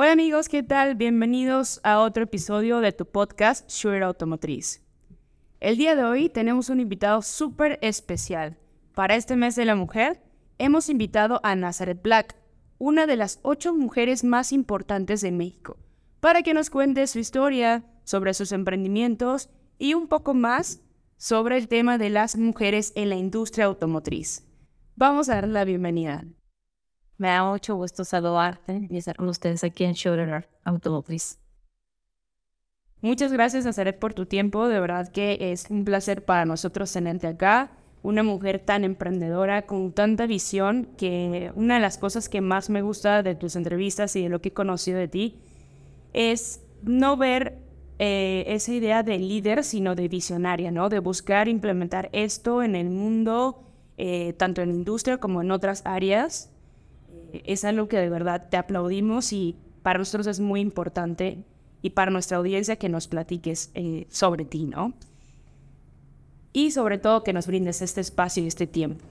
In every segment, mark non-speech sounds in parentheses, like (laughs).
Hola amigos, ¿qué tal? Bienvenidos a otro episodio de tu podcast Sure Automotriz. El día de hoy tenemos un invitado súper especial. Para este mes de la mujer, hemos invitado a Nazaret Black, una de las ocho mujeres más importantes de México, para que nos cuente su historia, sobre sus emprendimientos y un poco más sobre el tema de las mujeres en la industria automotriz. Vamos a dar la bienvenida. Me da mucho gusto saludarte y estar con ustedes aquí en Schroeder Automotriz. Muchas gracias, Nazaret, por tu tiempo. De verdad que es un placer para nosotros tenerte acá. Una mujer tan emprendedora, con tanta visión, que una de las cosas que más me gusta de tus entrevistas y de lo que he conocido de ti es no ver eh, esa idea de líder, sino de visionaria, ¿no? De buscar implementar esto en el mundo, eh, tanto en la industria como en otras áreas. Eh, es algo que de verdad te aplaudimos y para nosotros es muy importante y para nuestra audiencia que nos platiques sobre ti, ¿no? Y sobre todo que nos brindes este espacio y este tiempo.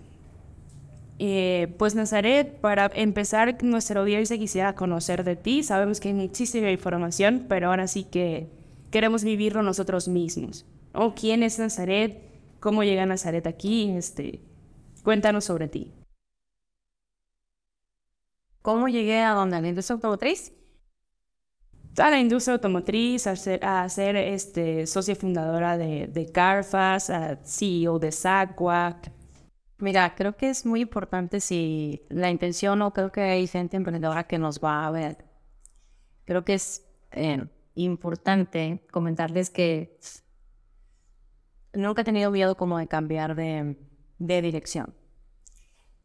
pues Nazaret, para empezar, nuestra audiencia quisiera conocer de ti. Sabemos que hay muchísima información, pero ahora sí que queremos vivirlo nosotros mismos. ¿O ¿Quién es Nazaret? ¿Cómo llega Nazaret aquí? Este, cuéntanos sobre ti. ¿Cómo llegué a donde? ¿A la industria automotriz? A la industria automotriz, a ser, a ser este, socia fundadora de, de Carfas, a CEO de SACWAC. Mira, creo que es muy importante si la intención o creo que hay gente emprendedora que nos va a ver. Creo que es eh, importante comentarles que nunca he tenido miedo como de cambiar de, dirección.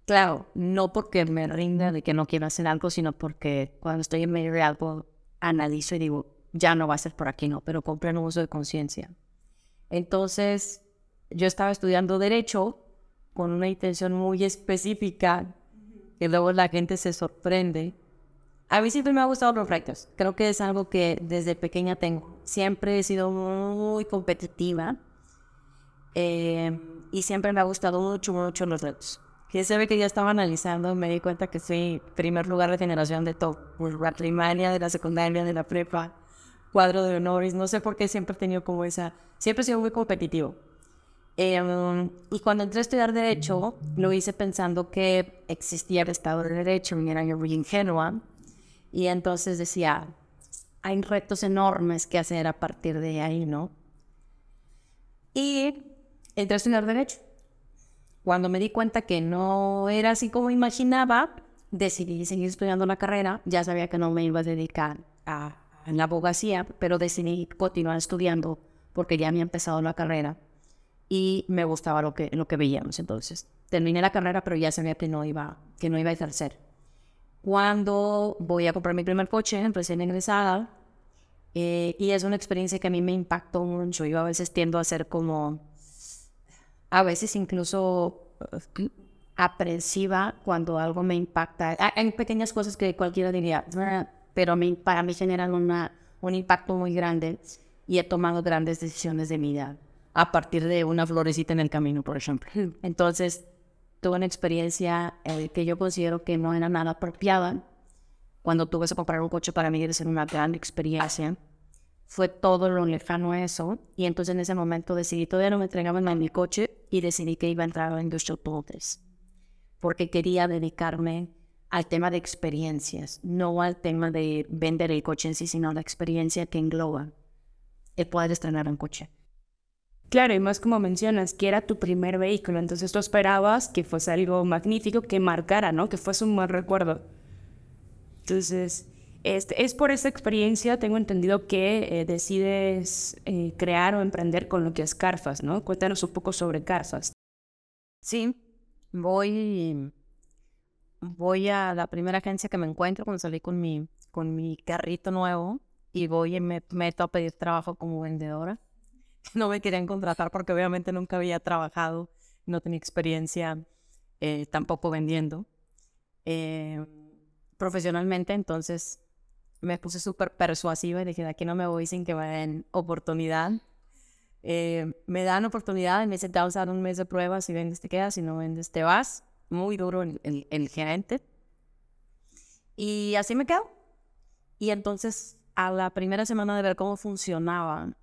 Claro, no porque me rinda de que no quiero hacer algo, sino porque cuando estoy en medio de algo, analizo y digo, ya no va a ser por aquí, no, pero compré un uso de conciencia. Entonces, yo estaba estudiando Derecho con una intención muy específica, que luego la gente se sorprende a mí siempre me ha gustado los retos. Creo que es algo que desde pequeña tengo. Siempre he sido muy competitiva eh, y siempre me ha gustado mucho, mucho los retos. Se ve que ya estaba analizando, me di cuenta que soy primer lugar de generación de top, por la de la secundaria, de la prepa, cuadro de honores. No sé por qué siempre he tenido como esa. Siempre he sido muy competitivo. Em, y cuando entré a estudiar Derecho, lo hice pensando que existía el Estado de Derecho, y era yo muy ingenua y entonces decía, hay retos enormes que hacer a partir de ahí, ¿no? Y entré a estudiar Derecho. Cuando me di cuenta que no era así como imaginaba, decidí seguir estudiando la carrera. Ya sabía que no me iba a dedicar a, la abogacía, pero decidí continuar estudiando porque ya había empezado la carrera y me gustaba lo que, lo que veíamos. Entonces, terminé la carrera, pero ya sabía que no iba, que no iba a ejercer cuando voy a comprar mi primer coche, recién ingresada, eh, y es una experiencia que a mí me impactó mucho. Yo a veces tiendo a ser como, a veces incluso aprensiva cuando algo me impacta. Hay pequeñas cosas que cualquiera diría, pero para mí generan una, un impacto muy grande y he tomado grandes decisiones de mi vida a partir de una florecita en el camino, por ejemplo. Entonces, tuve una experiencia eh, que yo considero que no era nada apropiada. Cuando tuve que comprar un coche para mí era una gran experiencia. Fue todo lo lejano a eso. Y entonces en ese momento decidí, todavía no me entregaban a mi coche y decidí que iba a entrar a la industria automotriz. Porque quería dedicarme al tema de experiencias, no al tema de vender el coche en sí, sino la experiencia que engloba el poder estrenar un coche. Claro, y más como mencionas, que era tu primer vehículo, entonces tú esperabas que fuese algo magnífico, que marcara, ¿no? Que fuese un buen recuerdo. Entonces, este, es por esa experiencia, tengo entendido que eh, decides eh, crear o emprender con lo que es Carfas, ¿no? Cuéntanos un poco sobre Carfas. Sí, voy, voy a la primera agencia que me encuentro cuando salí con mi, con mi carrito nuevo y voy y me meto a pedir trabajo como vendedora (laughs) no me querían contratar porque obviamente nunca había trabajado, no tenía experiencia eh, tampoco vendiendo profesionalmente, entonces me puse súper persuasiva y dije, aquí no me voy sin que me den oportunidad. Eh, me dan oportunidad me vamos a dar un mes de prueba, si vendes te quedas, si no vendes te vas. Muy duro el, el, el gerente. Y así me quedo. Y entonces, a la primera semana de ver cómo funcionaba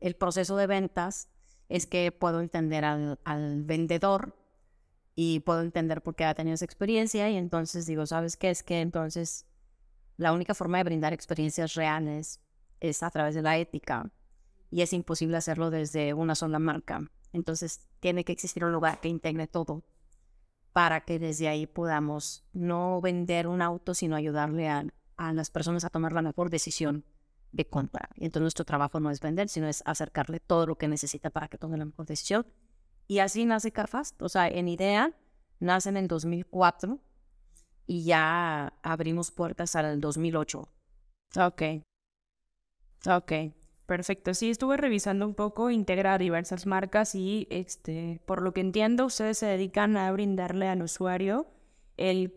el proceso de ventas, es que puedo entender al, al vendedor y puedo entender por qué ha tenido esa experiencia y entonces digo, ¿sabes qué? Es que entonces la única forma de brindar experiencias reales es a través de la ética y es imposible hacerlo desde una sola marca. Entonces tiene que existir un lugar que integre todo para que desde ahí podamos no vender un auto, sino ayudarle a, las personas a tomar la mejor decisión de compra. Y entonces nuestro trabajo no es vender, sino es acercarle todo lo que necesita para que tome la mejor decisión. Y así nace Carfast. O sea, en idea, nace en el 2004 y ya abrimos puertas al 2008. Ok. Ok. Perfecto. Sí, estuve revisando un poco, integra diversas marcas y, este, por lo que entiendo, ustedes se dedican a brindarle al usuario el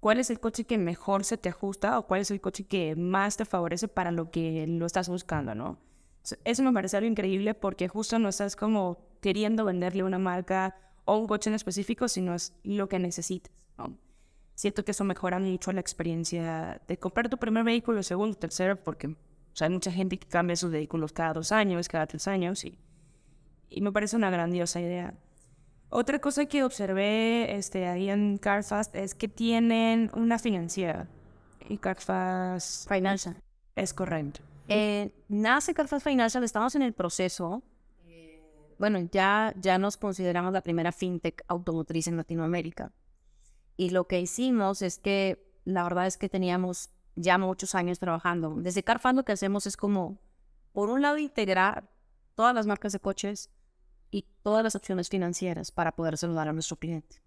cuál es el coche que mejor se te ajusta o cuál es el coche que más te favorece para lo que lo estás buscando, ¿no? Eso me parece algo increíble porque justo no estás como queriendo venderle una marca o un coche en específico, sino es lo que necesitas, ¿no? Siento que eso mejora mucho la experiencia de comprar tu primer vehículo, segundo, tercero, porque sea, hay mucha gente que cambia sus vehículos cada dos años, cada tres años, y, y me parece una grandiosa idea. Otra cosa que observé este, ahí en Carfast es que tienen una financiera. Y Carfast Financial. Es correcto. Eh, nace Carfast Financial, estamos en el proceso. Bueno, ya, ya nos consideramos la primera fintech automotriz en Latinoamérica. Y lo que hicimos es que la verdad es que teníamos ya muchos años trabajando. Desde Carfan lo que hacemos es como, por un lado, integrar todas las marcas de coches y todas las opciones financieras para poder saludar a nuestro cliente.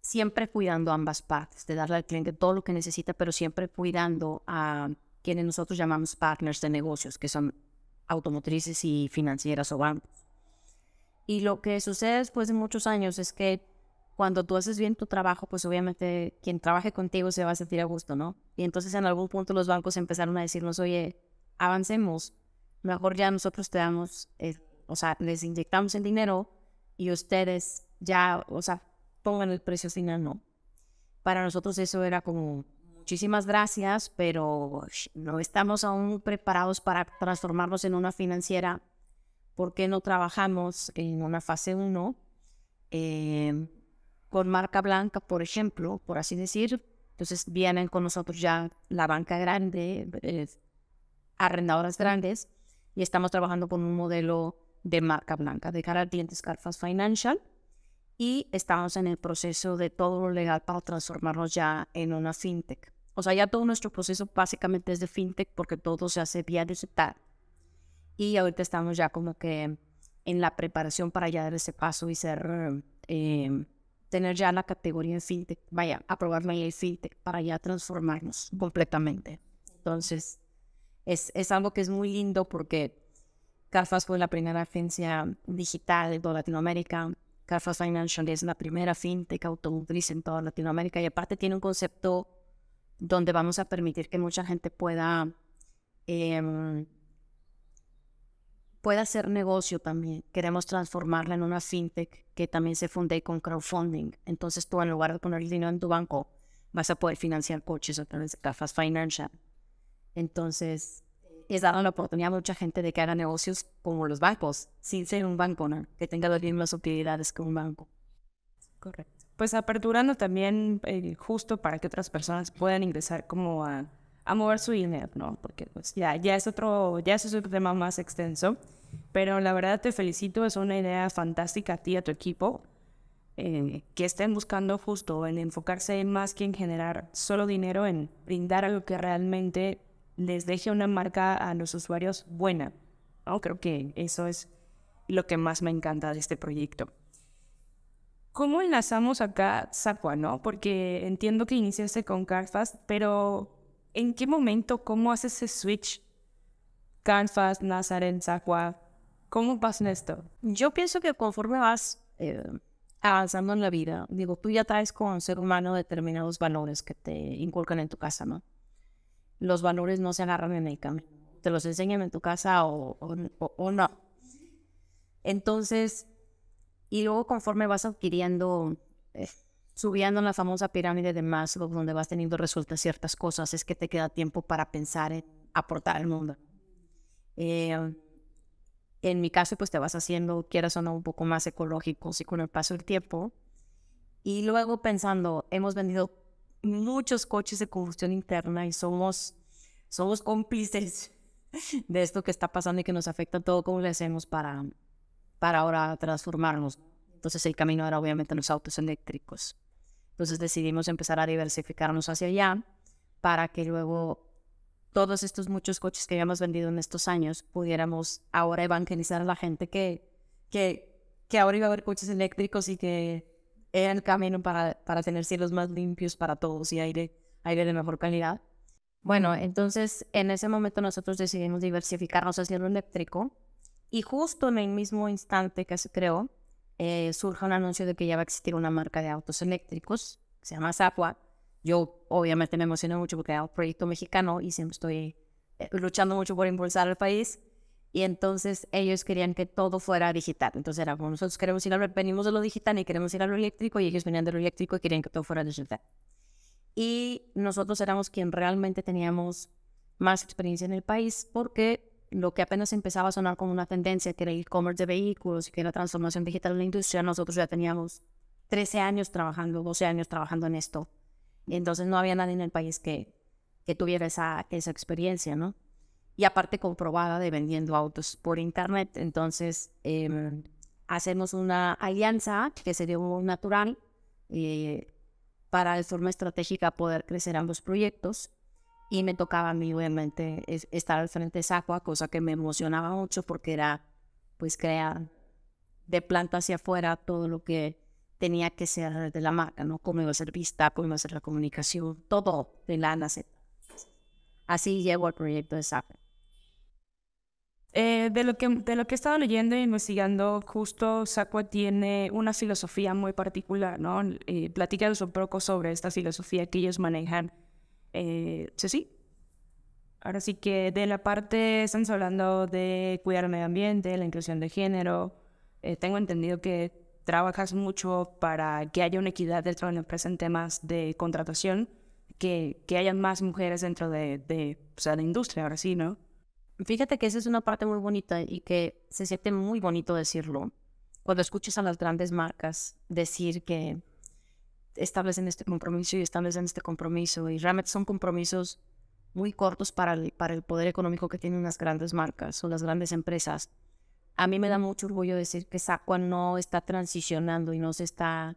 Siempre cuidando ambas partes, de darle al cliente todo lo que necesita, pero siempre cuidando a quienes nosotros llamamos partners de negocios, que son automotrices y financieras o bancos. Y lo que sucede después de muchos años es que cuando tú haces bien tu trabajo, pues obviamente quien trabaje contigo se va a sentir a gusto, ¿no? Y entonces en algún punto los bancos empezaron a decirnos, oye, avancemos, mejor ya nosotros te damos, eh, o sea, les inyectamos el dinero y ustedes ya, o sea, pongan el precio final, ¿no? Para nosotros eso era como, muchísimas gracias, pero no estamos aún preparados para transformarnos en una financiera. ¿Por qué no trabajamos en una fase 1? Eh, con marca blanca, por ejemplo, por así decir. Entonces vienen con nosotros ya la banca grande, eh, arrendadoras grandes, y estamos trabajando con un modelo de marca blanca de cara al cliente Carfast Financial. Y estamos en el proceso de todo lo legal para transformarnos ya en una fintech. O sea, ya todo nuestro proceso básicamente es de fintech porque todo se hace vía digital. Y ahorita estamos ya como que en la preparación para ya dar ese paso y ser eh, tener ya la categoría de fintech, vaya, aprobar la ley fintech para ya transformarnos completamente. Entonces, es, es algo que es muy lindo porque Carfast fue la primera agencia digital de Latinoamérica. Carfast Financial es la primera fintech automotriz en toda Latinoamérica y aparte tiene un concepto donde vamos a permitir que mucha gente pueda eh, pueda hacer negocio también. Queremos transformarla en una fintech que también se funde con crowdfunding. Entonces tú en lugar de poner el dinero en tu banco, vas a poder financiar coches a través de Cafas Financial. Entonces, es dado la oportunidad a mucha gente de que haga negocios como los bancos, sin ser un banco, ¿no? que tenga las mismas utilidades que un banco. Correcto. Pues aperturando también eh, justo para que otras personas puedan ingresar como a a mover su dinero, ¿no? Porque pues ya, ya es otro, ya es otro tema más extenso. Pero la verdad te felicito, es una idea fantástica a ti y a tu equipo. Eh, que estén buscando justo en enfocarse más que en generar solo dinero, en brindar algo que realmente les deje una marca a los usuarios buena. ¿no? Creo que eso es lo que más me encanta de este proyecto. ¿Cómo enlazamos acá Sacua, no? Porque entiendo que iniciaste con Carfast, pero ¿En qué momento, cómo haces ese switch? Canvas, Nazareth, Sacua. ¿Cómo pasa esto? Yo pienso que conforme vas eh, avanzando en la vida, digo, tú ya traes con ser humano determinados valores que te inculcan en tu casa, ¿no? Los valores no se agarran en el camino. Te los enseñan en tu casa o, o, no. Entonces, y luego conforme vas adquiriendo eh, subiendo la famosa pirámide de Maslow, donde vas teniendo resueltas ciertas cosas, es que te queda tiempo para pensar en aportar al mundo. Eh, en mi caso, pues te vas haciendo, quieras o no, un poco más ecológico y con el paso del tiempo. Y luego pensando, hemos vendido muchos coches de combustión interna y somos, somos cómplices (laughs) de esto que está pasando y que nos afecta todo, ¿cómo le hacemos para, para ahora transformarnos? Entonces el camino era obviamente los autos eléctricos. Entonces decidimos empezar a diversificarnos hacia allá para que luego todos estos muchos coches que habíamos vendido en estos años pudiéramos ahora evangelizar a la gente que, que, que ahora iba a haber coches eléctricos y que era el camino para, para tener cielos más limpios para todos y aire, aire de mejor calidad. Bueno, entonces en ese momento nosotros decidimos diversificarnos hacia lo eléctrico y justo en el mismo instante que se creó, eh, surge un anuncio de que ya va a existir una marca de autos eléctricos, que se llama Zapua. Yo obviamente me emocioné mucho porque era un proyecto mexicano y siempre estoy eh, luchando mucho por impulsar el país. Y entonces ellos querían que todo fuera digital. Entonces era como nosotros queremos ir a lo, venimos de lo digital y queremos ir a lo eléctrico y ellos venían de lo eléctrico y querían que todo fuera digital. Y nosotros éramos quien realmente teníamos más experiencia en el país porque lo que apenas empezaba a sonar como una tendencia, que era el e-commerce de vehículos y que era transformación digital en la industria, nosotros ya teníamos 13 años trabajando, 12 años trabajando en esto. Entonces no había nadie en el país que, que tuviera esa, esa experiencia, ¿no? Y aparte comprobada de vendiendo autos por internet. Entonces em, hacemos una alianza que sería muy natural eh, para de forma estratégica poder crecer ambos proyectos y me tocaba a mí obviamente estar al frente de Sacua, cosa que me emocionaba mucho porque era pues crear de planta hacia afuera todo lo que tenía que ser de la marca, ¿no? Cómo iba a ser vista, cómo iba a ser la comunicación, todo de la Z. Así llegó al proyecto de Sacua. Eh, de, lo que, de lo que he estado leyendo e investigando, justo Sacua tiene una filosofía muy particular, ¿no? Eh, platícanos un poco sobre esta filosofía que ellos manejan eh, sí, sí. Ahora sí que de la parte, estamos hablando de cuidar el medio ambiente, la inclusión de género. Eh, tengo entendido que trabajas mucho para que haya una equidad dentro de la empresa en temas de contratación, que, que haya más mujeres dentro de, de, o sea, de industria, ahora sí, ¿no? Fíjate que esa es una parte muy bonita y que se siente muy bonito decirlo. Cuando escuchas a las grandes marcas decir que establecen este compromiso y establecen este compromiso. Y realmente son compromisos muy cortos para el, para el poder económico que tienen las grandes marcas o las grandes empresas. A mí me da mucho orgullo decir que Sacua no está transicionando y no se está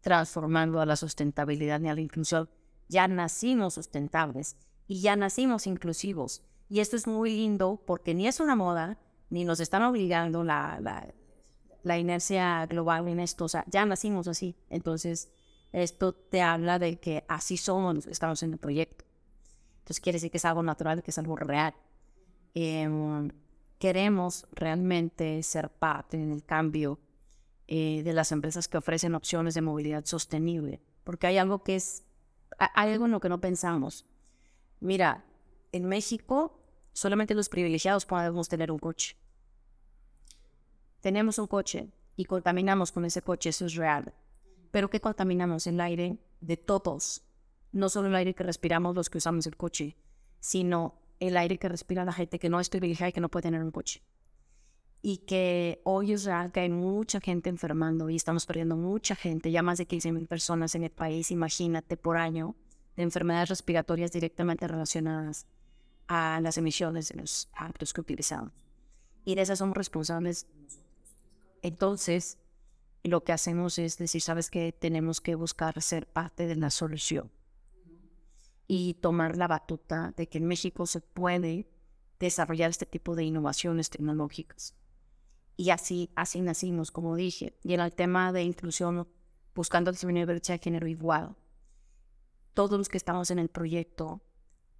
transformando a la sustentabilidad ni a la inclusión. Ya nacimos sustentables y ya nacimos inclusivos. Y esto es muy lindo porque ni es una moda, ni nos están obligando la, la, la inercia global en esto. O sea, ya nacimos así. Entonces, esto te habla de que así somos los estamos en el proyecto. Entonces quiere decir que es algo natural, que es algo real. Em, queremos realmente ser parte en el cambio eh, de las empresas que ofrecen opciones de movilidad sostenible, porque hay algo que es, hay algo en lo que no pensamos. Mira, en México solamente los privilegiados podemos tener un coche. Tenemos un coche y contaminamos con ese coche, eso es real pero que contaminamos el aire de todos, no solo el aire que respiramos los que usamos el coche, sino el aire que respira la gente que no es privilegiada y que no puede tener un coche. Y que hoy es real que hay mucha gente enfermando y estamos perdiendo mucha gente, ya más de 15 mil personas en el país, imagínate, por año, de enfermedades respiratorias directamente relacionadas a las emisiones de los actos que utilizamos. Y de esas somos responsables. Entonces, lo que hacemos es decir, sabes que tenemos que buscar ser parte de la solución y tomar la batuta de que en México se puede desarrollar este tipo de innovaciones tecnológicas. Y así, así nacimos, como dije. Y en el tema de inclusión, buscando disminuir brecha de género igual, todos los que estamos en el proyecto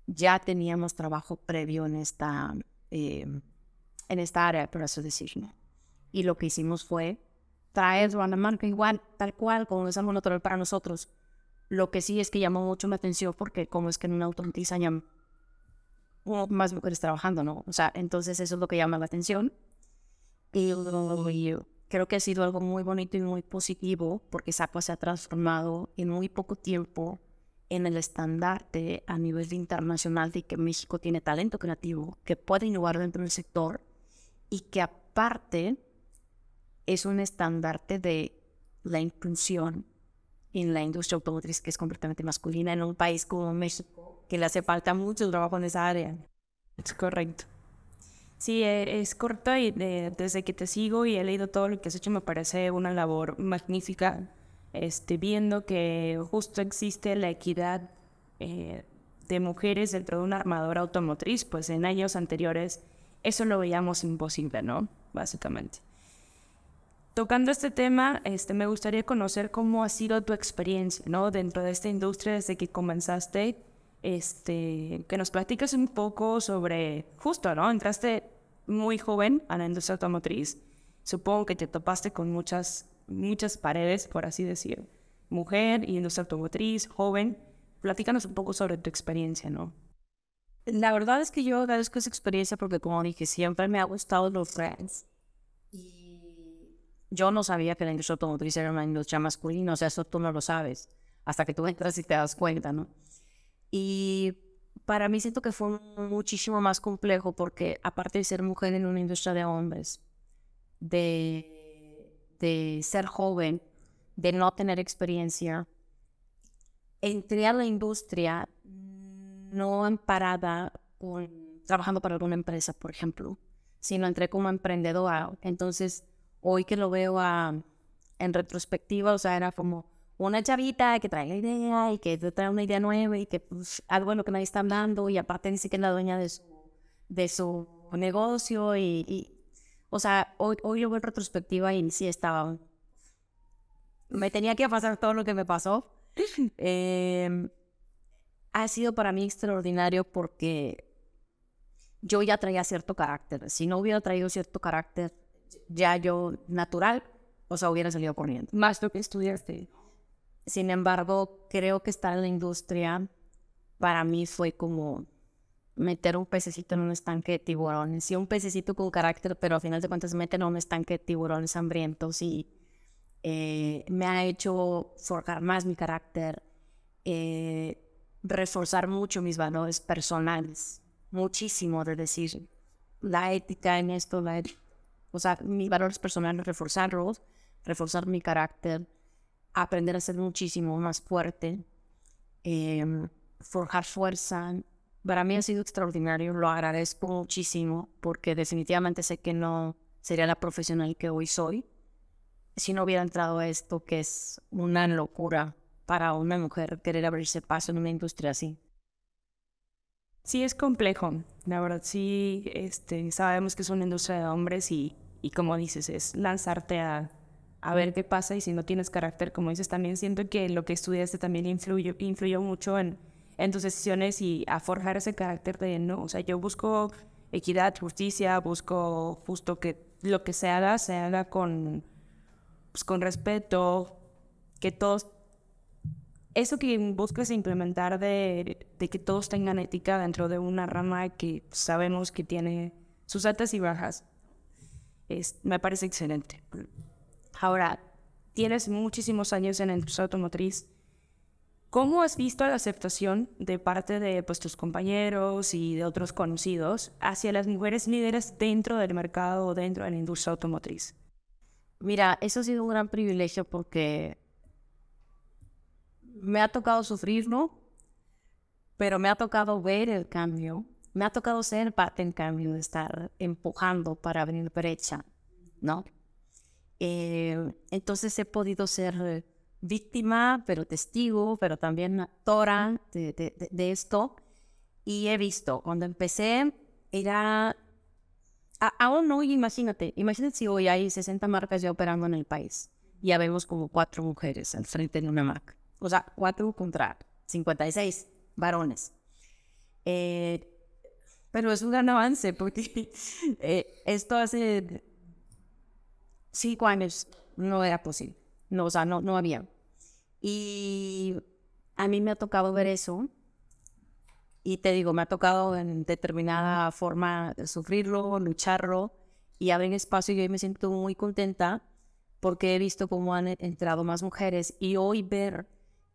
ya teníamos trabajo previo en esta, eh, en esta área, por así decirlo. Y lo que hicimos fue traerlo a la marca igual, tal cual, como es algo natural para nosotros. Lo que sí es que llamó mucho mi atención porque como es que en una automatiza hay más mujeres trabajando, ¿no? O sea, entonces eso es lo que llama la atención. Y, creo que ha sido algo muy bonito y muy positivo porque SACPA se ha transformado en muy poco tiempo en el estandarte a nivel internacional de que México tiene talento creativo, que puede innovar dentro del sector y que aparte es un estandarte de la inclusión en la industria automotriz que es completamente masculina en un país como México, que le hace falta mucho trabajo en esa área. Es correcto. Sí, e, es correcto y desde que te sigo y he leído todo lo que has hecho me parece una labor magnífica, este, viendo que justo existe la equidad eh, de mujeres dentro de una armadora automotriz, pues en años anteriores eso lo veíamos imposible, ¿no? Básicamente. Tocando este tema, este, me gustaría conocer cómo ha sido tu experiencia, ¿no? Dentro de esta industria desde que comenzaste, este, que nos platiques un poco sobre, justo, ¿no? Entraste muy joven a la industria automotriz. Supongo que te topaste con muchas, muchas paredes, por así decir. Mujer y industria automotriz, joven. Platícanos un poco sobre tu experiencia, ¿no? La verdad es que yo agradezco esa experiencia porque, como dije, siempre me ha gustado los friends. Yo no sabía que la industria automotriz era una industria masculina, o sea, eso tú no lo sabes, hasta que tú (laughs) entras y te das cuenta, ¿no? Y para mí siento que fue muchísimo más complejo porque aparte de ser mujer en una industria de hombres, de, de ser joven, de no tener experiencia, entré a la industria no amparada con, trabajando para alguna empresa, por ejemplo, sino entré como emprendedora. Entonces, hoy que lo veo en retrospectiva, o sea, era como una chavita que trae la idea y que trae una idea nueva y que pues, algo en lo que nadie está hablando y aparte dice que es la dueña de su, de su negocio y, o sea, hoy, hoy lo veo en retrospectiva y sí estaba, me tenía que pasar todo lo que me pasó. (laughs) Em, ha sido para mí extraordinario porque yo ya traía cierto carácter. Si no hubiera traído cierto carácter, ya yo natural, o sea, hubiera salido corriendo. Más lo que estudiaste. Sin embargo, creo que estar en la industria para mí fue como meter un pececito en un estanque de tiburones. Sí, un pececito con carácter, pero al final de cuentas meten en un estanque de tiburones hambrientos y eh, me ha hecho forjar más mi carácter, eh, reforzar mucho mis valores personales, muchísimo de decir la ética en esto, la ética o sea, mis valores personales, reforzarlos, reforzar mi carácter, aprender a ser muchísimo más fuerte, em, forjar fuerza. Para mí ha sido extraordinario, lo agradezco muchísimo porque definitivamente sé que no sería la profesional que hoy soy si no hubiera entrado a esto, que es una locura para una mujer querer abrirse paso en una industria así. Sí, es complejo. La verdad, sí, este, sabemos que es una industria de hombres y y como dices, es lanzarte a, a ver qué pasa y si no tienes carácter, como dices, también siento que lo que estudiaste también influyó, influyó mucho en, tus decisiones y a forjar ese carácter de no, o sea, yo busco equidad, justicia, busco justo que lo que se haga, se haga con, pues, con respeto, que todos, eso que buscas implementar de, de que todos tengan ética dentro de una rama que sabemos que tiene sus altas y bajas me parece excelente. Ahora, tienes muchísimos años en la industria automotriz. ¿Cómo has visto la aceptación de parte de pues, tus compañeros y de otros conocidos hacia las mujeres líderes dentro del mercado o dentro de la industria automotriz? Mira, eso ha sido un gran privilegio porque me ha tocado sufrirlo, pero me ha tocado ver el cambio me ha tocado ser parte en cambio de estar empujando para abrir brecha, ¿no? Eh, entonces he podido ser víctima, pero testigo, pero también actora de, de, esto. Y he visto, cuando empecé, era... aún no, imagínate, imagínate si hoy hay 60 marcas ya operando en el país. Ya vemos como cuatro mujeres al frente de una marca. O sea, cuatro contra 56 varones. Eh, pero es un gran avance porque (laughs) eh, esto hace cinco años no era posible. No, o sea, no, no había. Y a mí me ha tocado ver eso. Y te digo, me ha tocado en determinada forma sufrirlo, lucharlo y abrir espacio. Y hoy me siento muy contenta porque he visto cómo han entrado más mujeres y hoy ver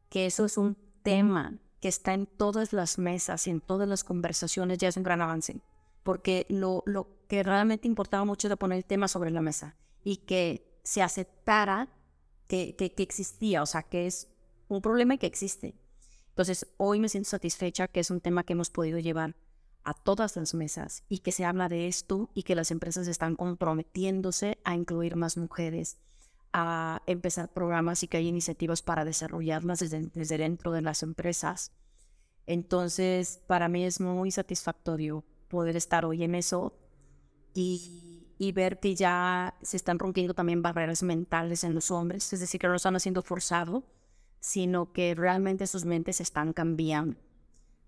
que eso es un tema que está en todas las mesas y en todas las conversaciones ya es un gran avance, porque lo, lo que realmente importaba mucho era poner el tema sobre la mesa y que se aceptara que, que, existía, o sea, que es un problema y que existe. Entonces, hoy me siento satisfecha que es un tema que hemos podido llevar a todas las mesas y que se habla de esto y que las empresas están comprometiéndose a incluir más mujeres, a empezar programas y que hay iniciativas para desarrollarlas desde, dentro de las empresas. Entonces, para mí es muy satisfactorio poder estar hoy en eso y, y, ver que ya se están rompiendo también barreras mentales en los hombres, es decir, que no lo están haciendo forzado, sino que realmente sus mentes están cambiando.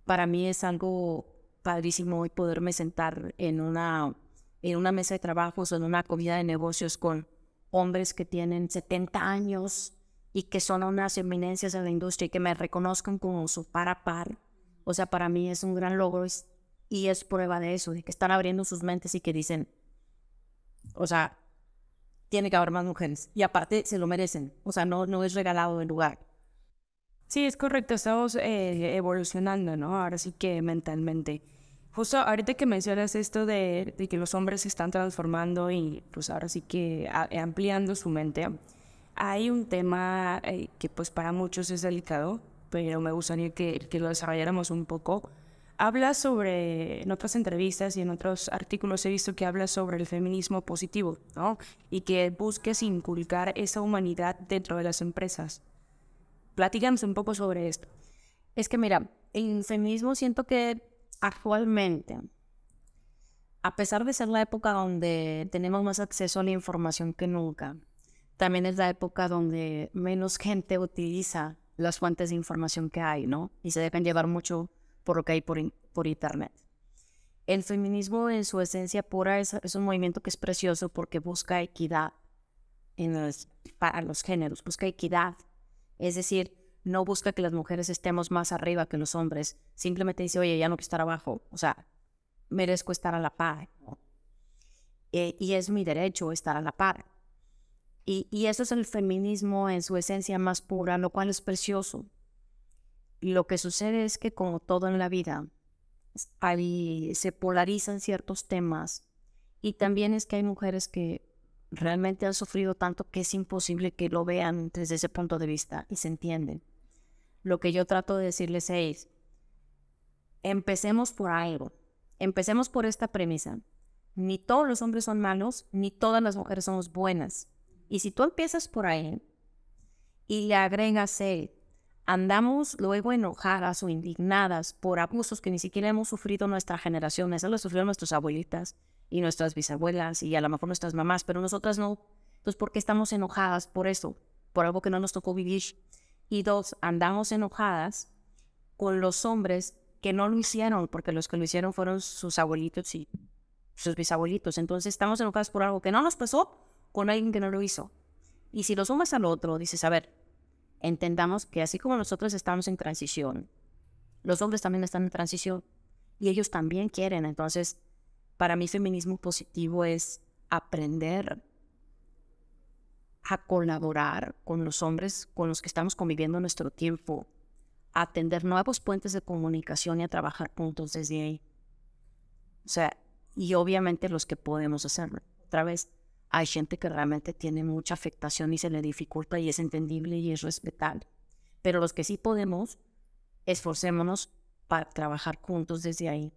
Para mí es algo padrísimo hoy poderme sentar en una, en una mesa de trabajos o en una comida de negocios con hombres que tienen 70 años y que son unas eminencias en la industria y que me reconozcan como su par a par. O sea, para mí es un gran logro y es prueba de eso, de que están abriendo sus mentes y que dicen, o sea, tiene que haber más mujeres. Y aparte se lo merecen. O sea, no, es regalado el lugar. Sí, es correcto, estamos eh, evolucionando, ¿no? Ahora sí que mentalmente. Justo ahorita que mencionas esto de, que los hombres se están transformando y pues ahora sí que ampliando su mente, hay un tema eh, que pues para muchos es delicado, pero me gustaría que, que lo desarrolláramos un poco. Habla sobre, en otras entrevistas y en otros artículos he visto que habla sobre el feminismo positivo, ¿no? Y que busques inculcar esa humanidad dentro de las empresas. Platícanos un poco sobre esto. Es que mira, el feminismo siento que actualmente, a pesar de ser la época donde tenemos más acceso a la información que nunca, también es la época donde menos gente utiliza las fuentes de información que hay, ¿no? Y se dejan llevar mucho por lo que hay por, por Internet. El feminismo en su esencia pura es, un movimiento que es precioso porque busca equidad para los géneros, busca equidad es decir, no busca que las mujeres estemos más arriba que los hombres. Simplemente dice, oye, ya no quiero estar abajo. O sea, merezco estar a la par. Eh, y es mi derecho estar a la par. Y, eso es el feminismo en su esencia más pura, lo cual es precioso. Lo que sucede es que como todo en la vida, ahí se polarizan ciertos temas y también es que hay mujeres que realmente han sufrido tanto que es imposible que lo vean desde ese punto de vista y se entienden. Lo que yo trato de decirles es, empecemos por algo, empecemos por esta premisa. Ni todos los hombres son malos, ni todas las mujeres somos buenas. Y si tú empiezas por ahí y le agregas, andamos luego enojadas o indignadas por abusos que ni siquiera hemos sufrido nuestra generación, eso lo sufrieron nuestras abuelitas, y nuestras bisabuelas y a lo mejor nuestras mamás, pero nosotras no. Entonces, ¿por qué estamos enojadas por eso? Por algo que no nos tocó vivir. Y dos, andamos enojadas con los hombres que no lo hicieron, porque los que lo hicieron fueron sus abuelitos y sus bisabuelitos. Entonces, estamos enojadas por algo que no nos pasó con alguien que no lo hizo. Y si lo sumas al otro, dices, a ver, entendamos que así como nosotros estamos en transición, los hombres también están en transición y ellos también quieren. Entonces, para mí feminismo positivo es aprender a colaborar con los hombres con los que estamos conviviendo nuestro tiempo, a atender nuevos puentes de comunicación y a trabajar juntos desde ahí. O sea, y obviamente los que podemos hacerlo. Otra vez, hay gente que realmente tiene mucha afectación y se le dificulta y es entendible y es respetable. Pero los que sí podemos, esforcémonos para trabajar juntos desde ahí.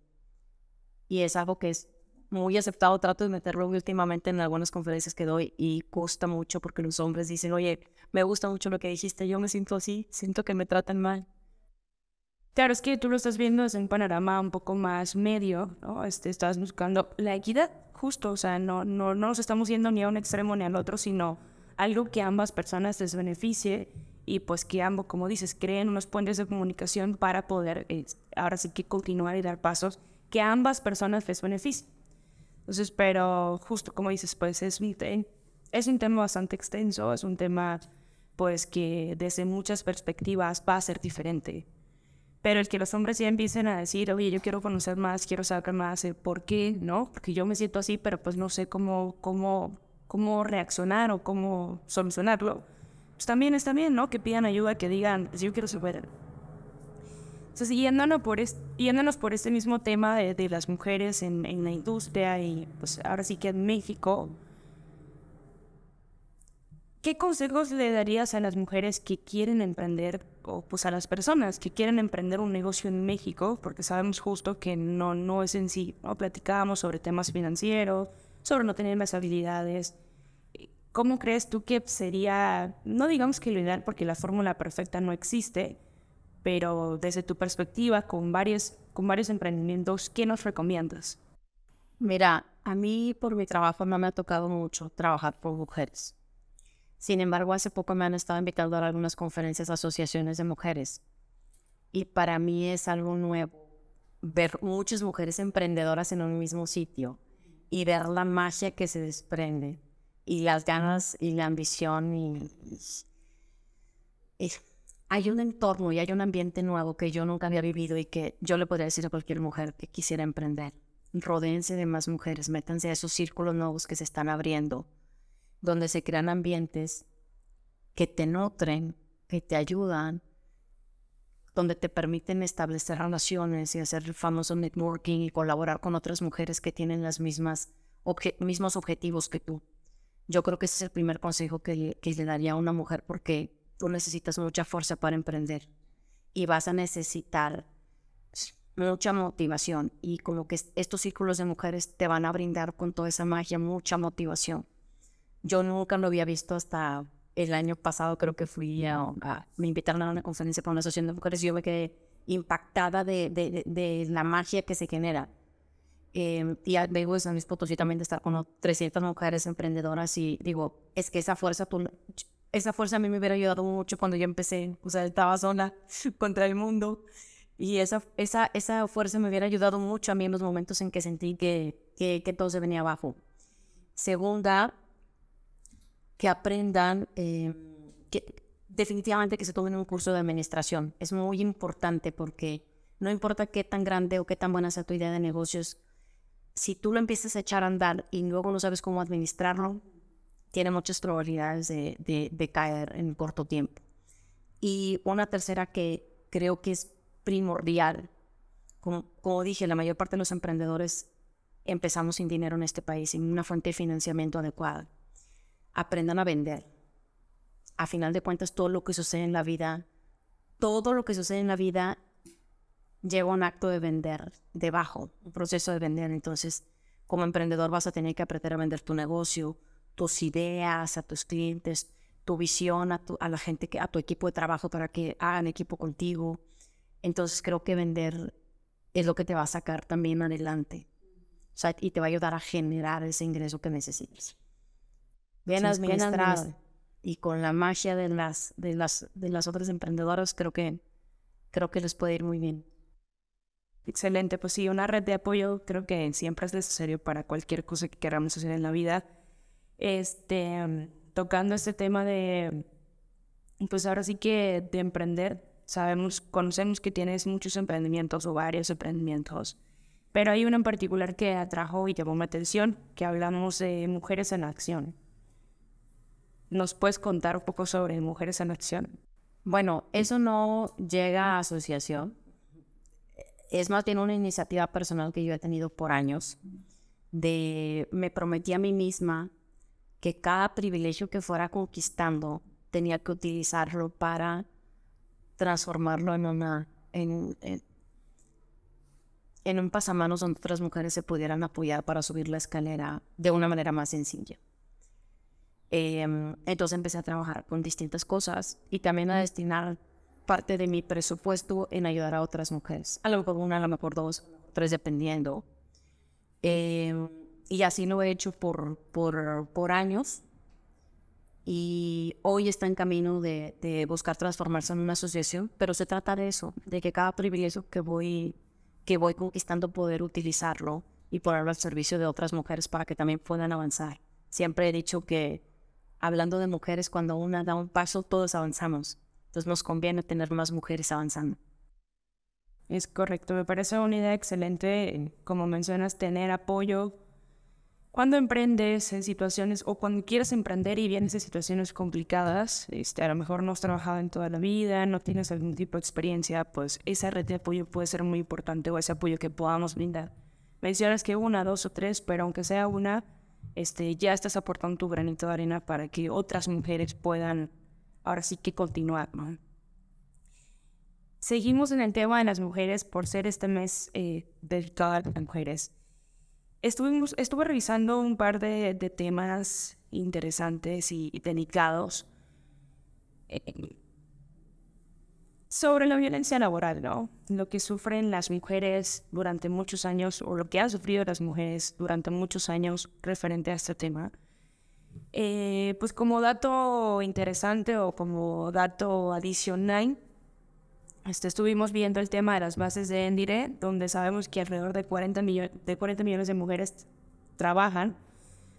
Y es algo que es muy aceptado, trato de meterlo últimamente en algunas conferencias que doy y cuesta mucho porque los hombres dicen, oye, me gusta mucho lo que dijiste, yo me siento así, siento que me tratan mal. Claro, es que tú lo estás viendo desde un panorama un poco más medio, ¿no? Este, estás buscando la equidad, justo, o sea, no, no, no nos estamos yendo ni a un extremo ni al otro, sino algo que ambas personas les beneficie y pues que ambos, como dices, creen unos puentes de comunicación para poder eh, ahora sí que continuar y dar pasos que ambas personas les beneficien. Entonces, pero justo como dices, pues es un, es un tema bastante extenso, es un tema pues que desde muchas perspectivas va a ser diferente. Pero el que los hombres ya empiecen a decir, oye, yo quiero conocer más, quiero saber más, ¿por qué? ¿No? Porque yo me siento así, pero pues no sé cómo, cómo, cómo reaccionar o cómo solucionarlo, pues también está bien, ¿no? Que pidan ayuda, que digan, pues yo quiero saber. Entonces, yéndonos por, yéndonos por este mismo tema de, de las mujeres en, en, la industria y pues ahora sí que en México, ¿qué consejos le darías a las mujeres que quieren emprender o pues a las personas que quieren emprender un negocio en México? Porque sabemos justo que no, no es en sí, ¿no? Platicábamos sobre temas financieros, sobre no tener más habilidades. ¿Cómo crees tú que sería, no digamos que lo ideal porque la fórmula perfecta no existe, pero desde tu perspectiva, con varios, con varios emprendimientos, ¿qué nos recomiendas? Mira, a mí por mi trabajo no me ha tocado mucho trabajar por mujeres. Sin embargo, hace poco me han estado invitando a algunas conferencias, asociaciones de mujeres. Y para mí es algo nuevo ver muchas mujeres emprendedoras en un mismo sitio y ver la magia que se desprende y las ganas y la ambición y, y hay un entorno y hay un ambiente nuevo que yo nunca había vivido y que yo le podría decir a cualquier mujer que quisiera emprender. Rodéense de más mujeres, métanse a esos círculos nuevos que se están abriendo, donde se crean ambientes que te nutren, que te ayudan, donde te permiten establecer relaciones y hacer el famoso networking y colaborar con otras mujeres que tienen los mismos objetivos que tú. Yo creo que ese es el primer consejo que, que le daría a una mujer porque tú necesitas mucha fuerza para emprender y vas a necesitar mucha motivación y como que estos círculos de mujeres te van a brindar con toda esa magia mucha motivación. Yo nunca lo había visto hasta el año pasado, creo que fui a, me invitaron a una conferencia para una asociación de mujeres y yo me quedé impactada de, de, la magia que se genera. Eh, y vengo de San Luis Potosí también de estar con 300 mujeres emprendedoras y digo, es que esa fuerza tú, esa fuerza a mí me hubiera ayudado mucho cuando yo empecé, o sea, estaba sola (laughs) contra el mundo. Y esa, esa, esa fuerza me hubiera ayudado mucho a mí en los momentos en que sentí que, que, todo se venía abajo. Segunda, que aprendan, eh, que definitivamente que se tomen un curso de administración. Es muy importante porque no importa qué tan grande o qué tan buena sea tu idea de negocios, si tú lo empiezas a echar a andar y luego no sabes cómo administrarlo, tiene muchas probabilidades de, caer en corto tiempo. Y una tercera que creo que es primordial, como, como dije, la mayor parte de los emprendedores empezamos sin dinero en este país, sin una fuente de financiamiento adecuada. Aprendan a vender. A final de cuentas, todo lo que sucede en la vida, todo lo que sucede en la vida lleva un acto de vender debajo, un proceso de vender. Entonces, como emprendedor vas a tener que aprender a vender tu negocio, tus ideas a tus clientes, tu visión a, a la gente, que, a tu equipo de trabajo para que hagan equipo contigo. Entonces creo que vender es lo que te va a sacar también adelante. O sea, y te va a ayudar a generar ese ingreso que necesitas. Bien administrado. Y con la magia de las, de las, de las otras emprendedoras, creo que, creo que les puede ir muy bien. Excelente, pues sí, una red de apoyo creo que siempre es necesario para cualquier cosa que queramos hacer en la vida este, tocando este tema de, pues ahora sí que de emprender. Sabemos, conocemos que tienes muchos emprendimientos o varios emprendimientos, pero hay uno en particular que atrajo y llamó mi atención, que hablamos de mujeres en acción. ¿Nos puedes contar un poco sobre Mujeres en Acción? Bueno, eso no llega a asociación. Es más bien una iniciativa personal que yo he tenido por años. De me prometí a mí misma que cada privilegio que fuera conquistando tenía que utilizarlo para transformarlo en una en, un pasamanos donde otras mujeres se pudieran apoyar para subir la escalera de una manera más sencilla. Em, entonces empecé a trabajar con distintas cosas y también a destinar parte de mi presupuesto en ayudar a otras mujeres. A lo mejor una, a lo mejor dos, tres, dependiendo. Eh, y así lo he hecho por, por, por años. Y hoy está en camino de, de, buscar transformarse en una asociación, pero se trata de eso, de que cada privilegio que voy, que voy conquistando poder utilizarlo y ponerlo al servicio de otras mujeres para que también puedan avanzar. Siempre he dicho que hablando de mujeres, cuando una da un paso, todos avanzamos. Entonces nos conviene tener más mujeres avanzando. Es correcto, me parece una idea excelente, como mencionas, tener apoyo cuando emprendes en situaciones o cuando quieres emprender y vienes en situaciones complicadas, este, a lo mejor no has trabajado en toda la vida, no tienes algún tipo de experiencia, pues esa red de apoyo puede ser muy importante o ese apoyo que podamos brindar. Mencionas que una, dos o tres, pero aunque sea una, este, ya estás aportando tu granito de arena para que otras mujeres puedan ahora sí que continuar, ¿no? Seguimos en el tema de las mujeres por ser este mes eh, dedicado a las mujeres. Estuvimos, estuve revisando un par de, temas interesantes y, delicados eh, sobre la violencia laboral, ¿no? Lo que sufren las mujeres durante muchos años o lo que han sufrido las mujeres durante muchos años referente a este tema. Eh, pues como dato interesante o como dato adicional, este, estuvimos viendo el tema de las bases de Endire, donde sabemos que alrededor de 40, de 40 millones de mujeres trabajan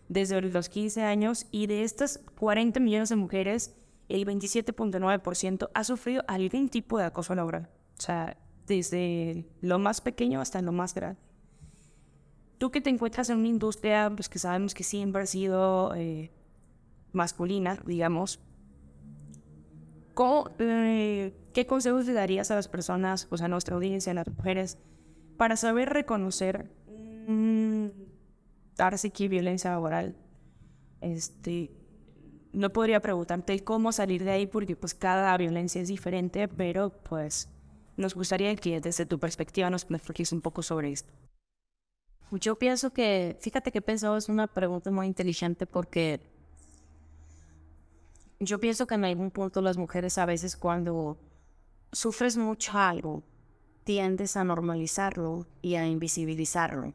desde los 15 años y de estas 40 millones de mujeres, el 27.9% ha sufrido algún tipo de acoso laboral. O sea, desde lo más pequeño hasta lo más grande. Tú que te encuentras en una industria pues, que sabemos que siempre ha sido eh, masculina, digamos, eh, ¿Qué consejos le darías a las personas, sea, a nuestra audiencia, a las mujeres, para saber reconocer, mmm, darse que violencia laboral? Este, no podría preguntarte cómo salir de ahí porque pues cada violencia es diferente, pero pues nos gustaría que desde tu perspectiva nos expliques un poco sobre esto. Yo pienso que, fíjate que he pensado, es una pregunta muy inteligente porque yo pienso que en algún punto las mujeres a veces cuando sufres mucho algo, tiendes a normalizarlo y a invisibilizarlo.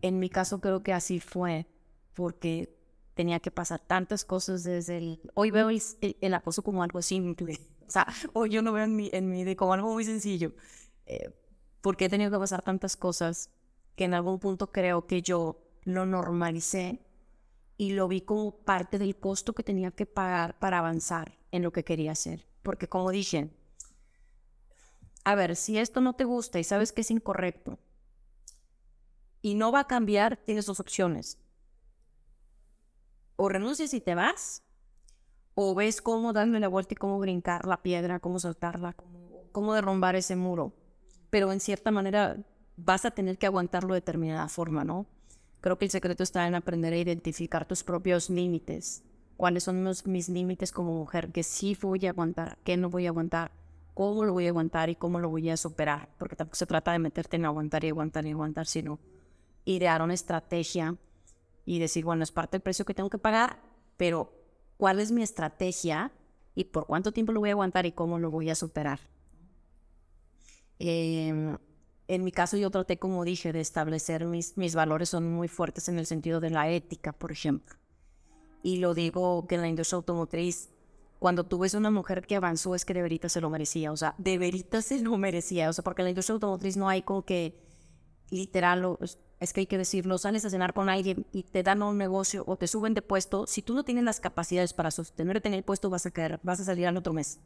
En mi caso creo que así fue, porque tenía que pasar tantas cosas desde el... Hoy veo el, acoso como algo simple, (laughs) o sea, hoy yo no veo en mi, en mi como algo muy sencillo, eh, porque he tenido que pasar tantas cosas que en algún punto creo que yo lo normalicé y lo vi como parte del costo que tenía que pagar para avanzar en lo que quería hacer. Porque como dije, a ver, si esto no te gusta y sabes que es incorrecto y no va a cambiar, tienes dos opciones. O renuncias y te vas, o ves cómo darle la vuelta y cómo brincar la piedra, cómo saltarla, cómo, cómo derrumbar ese muro. Pero en cierta manera vas a tener que aguantarlo de determinada forma, ¿no? Creo que el secreto está en aprender a identificar tus propios límites. ¿Cuáles son mis límites como mujer? Que sí voy a aguantar, que no voy a aguantar, cómo lo voy a aguantar y cómo lo voy a superar. Porque tampoco se trata de meterte en aguantar y aguantar y aguantar, sino idear una estrategia y decir, bueno, es parte del precio que tengo que pagar, pero ¿cuál es mi estrategia y por cuánto tiempo lo voy a aguantar y cómo lo voy a superar? Eh, en mi caso yo traté, como dije, de establecer mis, mis valores son muy fuertes en el sentido de la ética, por ejemplo. Y lo digo que en la industria automotriz, cuando tú ves una mujer que avanzó es que de verita se lo merecía, o sea, de verita se lo merecía, o sea, porque en la industria automotriz no hay como que literal, es que hay que decirlo, sales a cenar con alguien y te dan un negocio o te suben de puesto, si tú no tienes las capacidades para sostenerte en el puesto vas a caer, vas a salir al otro mes.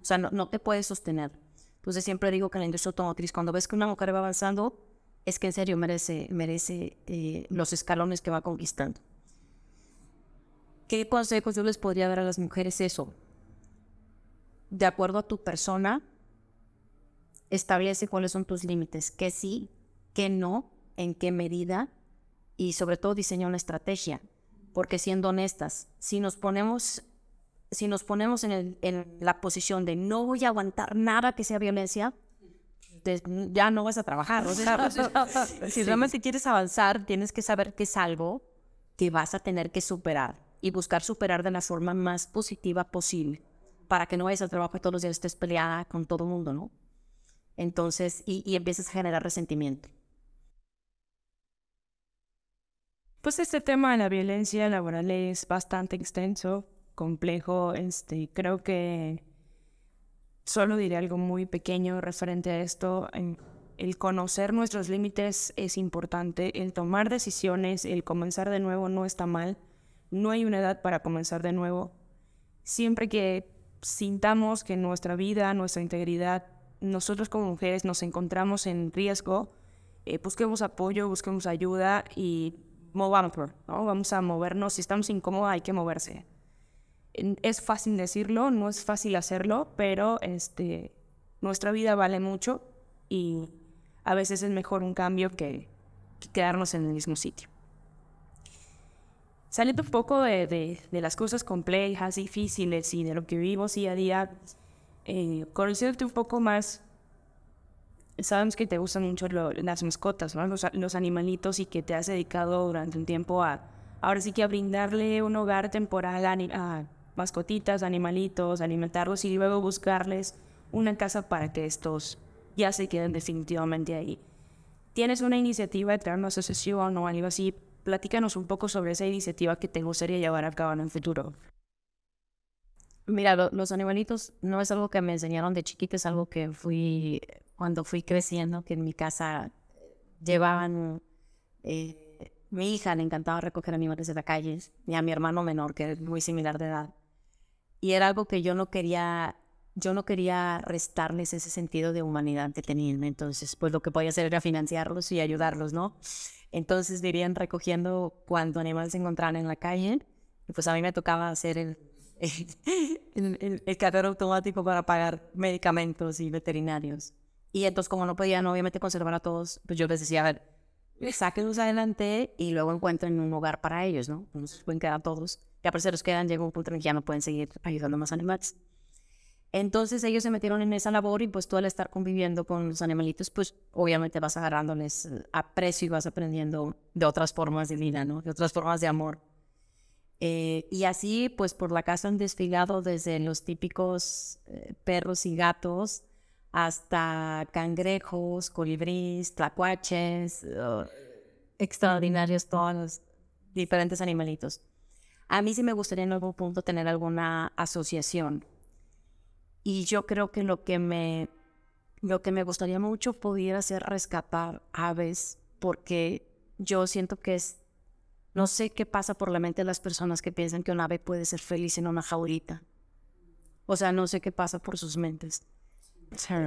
O sea, no, no te puedes sostener. Entonces siempre digo que en la industria automotriz, cuando ves que una mujer va avanzando, es que en serio merece, merece eh, los escalones que va conquistando. ¿Qué consejos yo les podría dar a las mujeres? Eso, de acuerdo a tu persona, establece cuáles son tus límites, qué sí, qué no, en qué medida y sobre todo diseña una estrategia. Porque siendo honestas, si nos ponemos si nos ponemos en, la posición de no voy a aguantar nada que sea violencia, ya no vas a trabajar. (laughs) si realmente quieres avanzar, tienes que saber que es algo que vas a tener que superar y buscar superar de la forma más positiva posible para que no vayas al trabajo y todos los días estés peleada con todo el mundo, ¿no? Entonces, y, y empieces a generar resentimiento. Pues este tema de la violencia laboral es bastante extenso complejo. Este, creo que solo diré algo muy pequeño referente a esto. El conocer nuestros límites es importante, el tomar decisiones, el comenzar de nuevo no está mal. No hay una edad para comenzar de nuevo. Siempre que sintamos que nuestra vida, nuestra integridad, nosotros como mujeres nos encontramos en riesgo, eh, busquemos apoyo, busquemos ayuda y movamos, ¿no? Vamos a movernos, si estamos incómodos hay que moverse. Es fácil decirlo, no es fácil hacerlo, pero este, nuestra vida vale mucho y a veces es mejor un cambio que, quedarnos en el mismo sitio. Saliendo un poco de, las cosas complejas, difíciles y de lo que vivimos día a día, eh, conociéndote un poco más, sabemos que te gustan mucho las mascotas, los, los, animalitos y que te has dedicado durante un tiempo a, ahora sí que a brindarle un hogar temporal a, a mascotitas, animalitos, alimentarlos y luego buscarles una casa para que estos ya se queden definitivamente ahí. ¿Tienes una iniciativa de crear una asociación o algo así? Platícanos un poco sobre esa iniciativa que te gustaría llevar a cabo en el futuro. Mira, los animalitos no es algo que me enseñaron de chiquita, es algo que fui cuando fui creciendo, que en mi casa llevaban, eh, mi hija le encantaba recoger animales de la calle y a mi hermano menor, que es muy similar de edad. Y era algo que yo no quería yo no quería restarles ese sentido de humanidad que tenían. Entonces, pues lo que podía hacer era financiarlos y ayudarlos, ¿no? Entonces vivían recogiendo cuando animales se encontraban en la calle. Y pues a mí me tocaba hacer el, (laughs) el, el, automático para pagar medicamentos y veterinarios. Y entonces, como no podían obviamente conservar a todos, pues yo les decía, a ver, sáquenlos adelante y luego encuentren un hogar para ellos, ¿no? Pueden quedar todos. Ya por se los quedan, llega un punto en que ya no pueden seguir ayudando más animales. Entonces ellos se metieron en esa labor y pues tú al estar conviviendo con los animalitos, pues obviamente vas agarrándoles eh, aprecio y vas aprendiendo de otras formas de vida, ¿no? De otras formas de amor. Eh, y así, pues por la casa han desfilado desde los típicos eh, perros y gatos hasta cangrejos, colibríes, tlacuaches, extraordinarios todos los diferentes animalitos. A mí sí me gustaría en algún punto tener alguna asociación y yo creo que lo que me, lo que me gustaría mucho pudiera ser rescatar aves, porque yo siento que es, no sé qué pasa por la mente de las personas que piensan que un ave puede ser feliz en una jaulita. O sea, no sé qué pasa por sus mentes.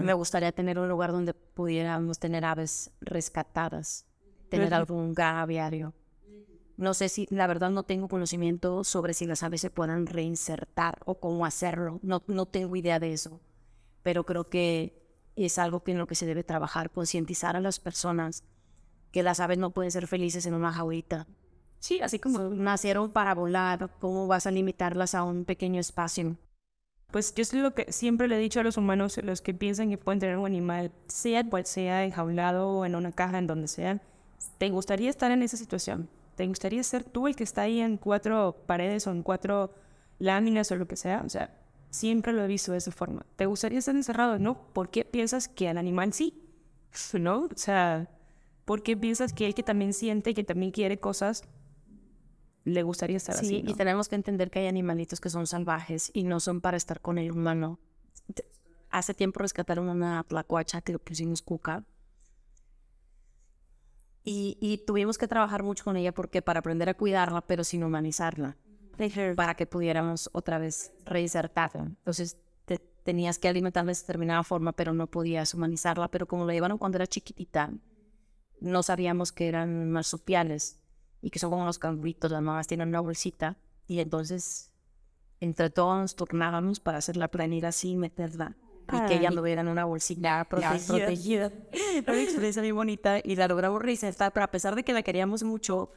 Me gustaría tener un lugar donde pudiéramos tener aves rescatadas, tener algún gaviario. No sé si, la verdad no tengo conocimiento sobre si las aves se puedan reinsertar o cómo hacerlo. No, no tengo idea de eso. Pero creo que es algo que en lo que se debe trabajar, concientizar a las personas que las aves no pueden ser felices en una jaulita. Sí, así como nacieron para volar, ¿cómo vas a limitarlas a un pequeño espacio? Pues yo es lo que siempre le he dicho a los humanos, los que piensan que pueden tener un animal, sea cual sea, enjaulado o en una caja, en donde sea, ¿te gustaría estar en esa situación? ¿Te gustaría ser tú el que está ahí en cuatro paredes o en cuatro láminas o lo que sea? O sea, siempre lo he visto de esa forma. ¿Te gustaría estar encerrado? No. ¿Por qué piensas que al animal sí? (laughs) ¿No? O sea, ¿por qué piensas que él que también siente, que también quiere cosas, le gustaría estar así? Sí, y tenemos que entender que hay animalitos que son salvajes y no son para estar con el humano. Hace tiempo rescataron una tlacuacha que pusimos cuca y, tuvimos que trabajar mucho con ella porque para aprender a cuidarla, pero sin humanizarla, para que pudiéramos otra vez reinsertarla. Entonces tenías que alimentarla de determinada forma, pero no podías humanizarla. Pero como la llevaron cuando era chiquitita, no sabíamos que eran marsupiales y que son como los canguritos, las mamás tienen una bolsita. Y entonces, entre todos nos turnábamos para hacerla planir así y meterla y que ella anduviera en una bolsita protegida. Una experiencia muy bonita y la logramos reinsertar, pero a pesar de que la queríamos mucho,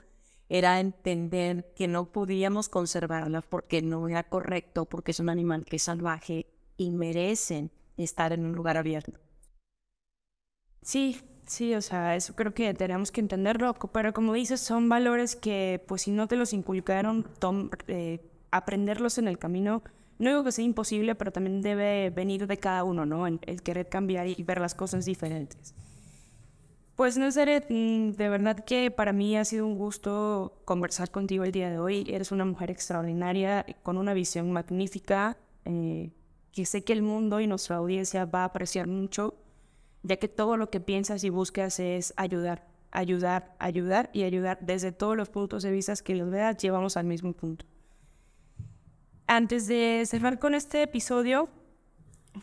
era entender que no podíamos conservarla porque no era correcto, porque es un animal que es salvaje y merecen estar en un lugar abierto. Sí, sí, o sea, eso creo que tenemos que entenderlo, pero como dices, son valores que pues si no te los inculcaron, eh, aprenderlos en el camino no digo que sea imposible, pero también debe venir de cada uno, ¿no? El, querer cambiar y ver las cosas diferentes. Pues no sé, mm, de verdad que para mí ha sido un gusto conversar contigo el día de hoy. Eres una mujer extraordinaria, con una visión magnífica, eh, que sé que el mundo y nuestra audiencia va a apreciar mucho, ya que todo lo que piensas y buscas es ayudar, ayudar, ayudar y ayudar desde todos los puntos de vista que los veas, llevamos al mismo punto. Antes de cerrar con este episodio,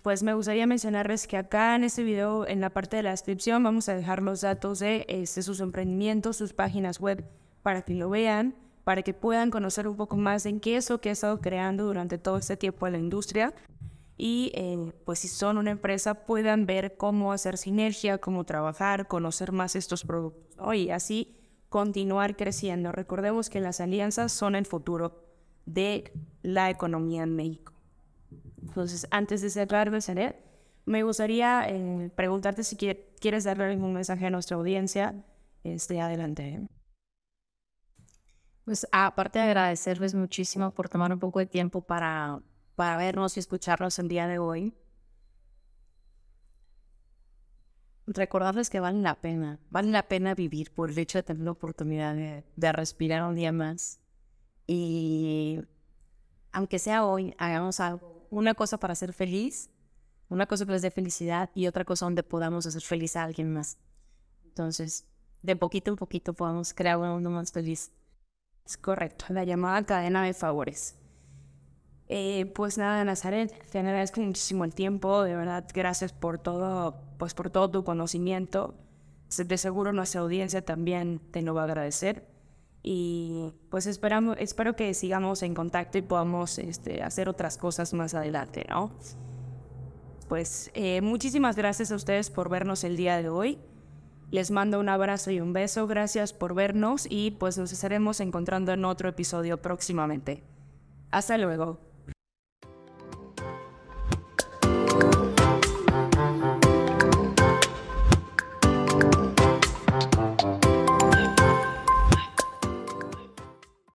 pues me gustaría mencionarles que acá en este video, en la parte de la descripción, vamos a dejar los datos de, este, sus emprendimientos, sus páginas web, para que lo vean, para que puedan conocer un poco más en qué es lo que he estado creando durante todo este tiempo en la industria. Y eh, pues si son una empresa puedan ver cómo hacer sinergia, cómo trabajar, conocer más estos productos así continuar creciendo. Recordemos que las alianzas son el futuro de la economía en México. Entonces, antes de cerrar, me gustaría eh, preguntarte si quieres darle algún mensaje a nuestra audiencia. Este, adelante. Pues aparte de agradecerles muchísimo por tomar un poco de tiempo para para vernos y escucharnos el día de hoy. Recordarles que vale la pena, vale la pena vivir por el hecho de tener la oportunidad de, respirar un día más. Y aunque sea hoy, hagamos una cosa para ser feliz, una cosa que les dé felicidad y otra cosa donde podamos hacer feliz a alguien más. Entonces, de poquito en poquito podamos crear un mundo más feliz. Es correcto, la llamada cadena de favores. Eh, pues nada, Nazaret, te agradezco muchísimo el tiempo, de verdad, gracias por todo, pues por todo tu conocimiento. De seguro nuestra audiencia también te lo va a agradecer. Y pues esperamos, espero que sigamos en contacto y podamos este, hacer otras cosas más adelante, ¿no? Pues eh, muchísimas gracias a ustedes por vernos el día de hoy. Les mando un abrazo y un beso. Gracias por vernos y pues nos estaremos encontrando en otro episodio próximamente. Hasta luego.